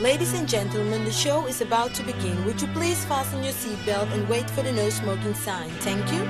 Ladies and gentlemen, the show is about to begin. Would you please fasten your seatbelt and wait for the no smoking sign? Thank you.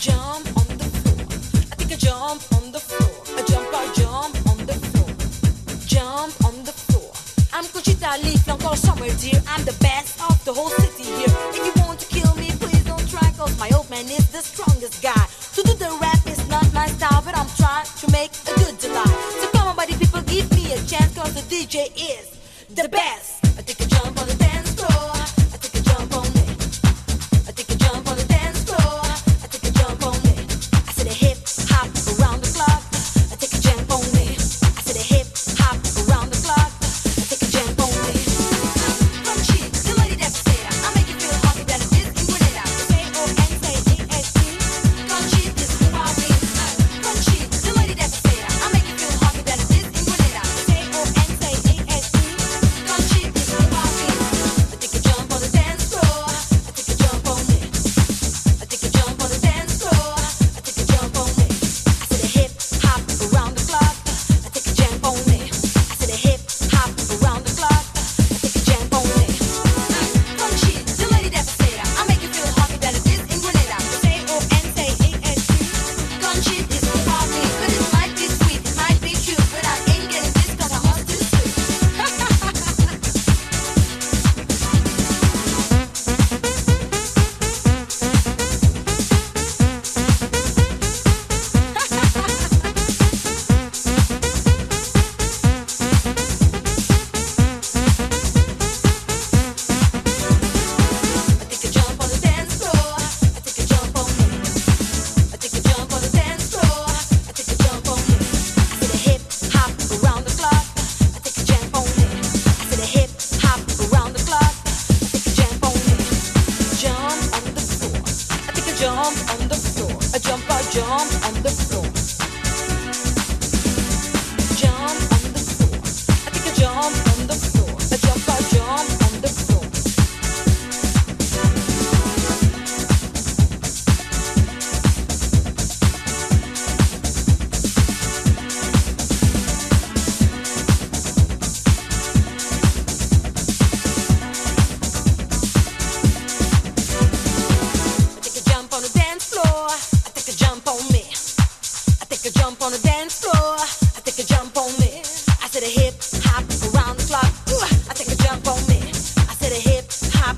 Jump on the floor. I think I jump on the floor. I jump, I jump on the floor. Jump on the floor. I'm somewhere, dear. I'm the best of the whole city. the best. hop around the clock. Ooh, I take a jump on me. I said a hip hop